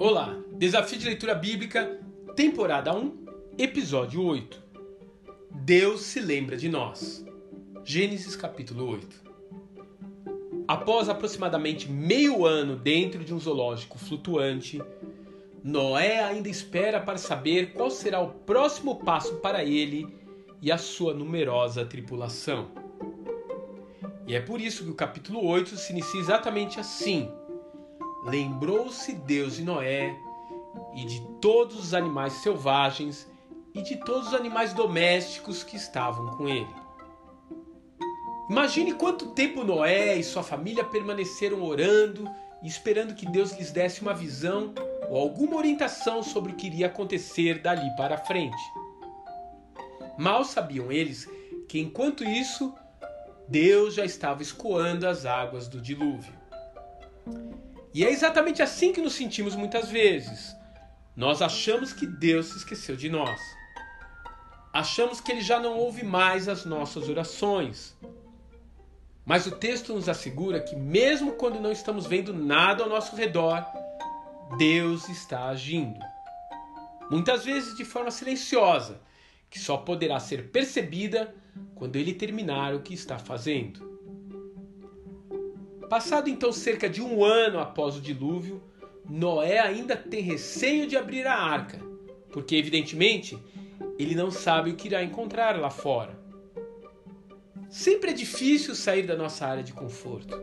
Olá, Desafio de Leitura Bíblica, temporada 1, episódio 8. Deus se lembra de nós. Gênesis capítulo 8. Após aproximadamente meio ano dentro de um zoológico flutuante, Noé ainda espera para saber qual será o próximo passo para ele e a sua numerosa tripulação. E é por isso que o capítulo 8 se inicia exatamente assim Lembrou-se Deus de Noé e de todos os animais selvagens e de todos os animais domésticos que estavam com ele. Imagine quanto tempo Noé e sua família permaneceram orando e esperando que Deus lhes desse uma visão ou alguma orientação sobre o que iria acontecer dali para frente. Mal sabiam eles que enquanto isso, Deus já estava escoando as águas do dilúvio. E é exatamente assim que nos sentimos muitas vezes. Nós achamos que Deus se esqueceu de nós. Achamos que ele já não ouve mais as nossas orações. Mas o texto nos assegura que, mesmo quando não estamos vendo nada ao nosso redor, Deus está agindo. Muitas vezes de forma silenciosa, que só poderá ser percebida quando ele terminar o que está fazendo. Passado então cerca de um ano após o dilúvio, Noé ainda tem receio de abrir a arca, porque evidentemente ele não sabe o que irá encontrar lá fora. Sempre é difícil sair da nossa área de conforto.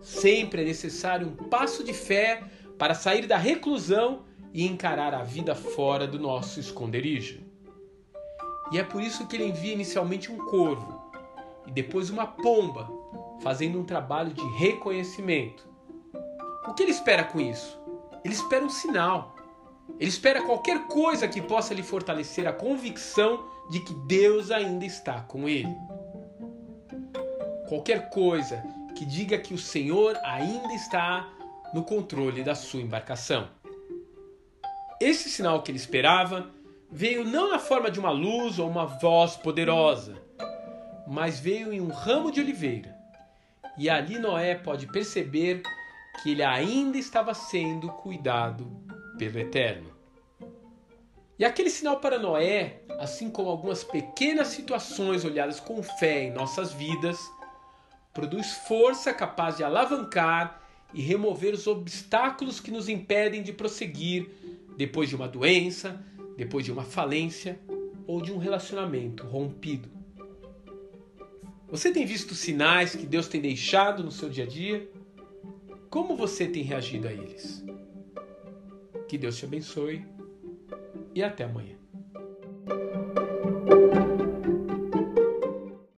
Sempre é necessário um passo de fé para sair da reclusão e encarar a vida fora do nosso esconderijo. E é por isso que ele envia inicialmente um corvo e depois uma pomba fazendo um trabalho de reconhecimento. O que ele espera com isso? Ele espera um sinal. Ele espera qualquer coisa que possa lhe fortalecer a convicção de que Deus ainda está com ele. Qualquer coisa que diga que o Senhor ainda está no controle da sua embarcação. Esse sinal que ele esperava veio não na forma de uma luz ou uma voz poderosa, mas veio em um ramo de oliveira e ali Noé pode perceber que ele ainda estava sendo cuidado pelo Eterno. E aquele sinal para Noé, assim como algumas pequenas situações olhadas com fé em nossas vidas, produz força capaz de alavancar e remover os obstáculos que nos impedem de prosseguir depois de uma doença, depois de uma falência ou de um relacionamento rompido. Você tem visto sinais que Deus tem deixado no seu dia a dia? Como você tem reagido a eles? Que Deus te abençoe e até amanhã.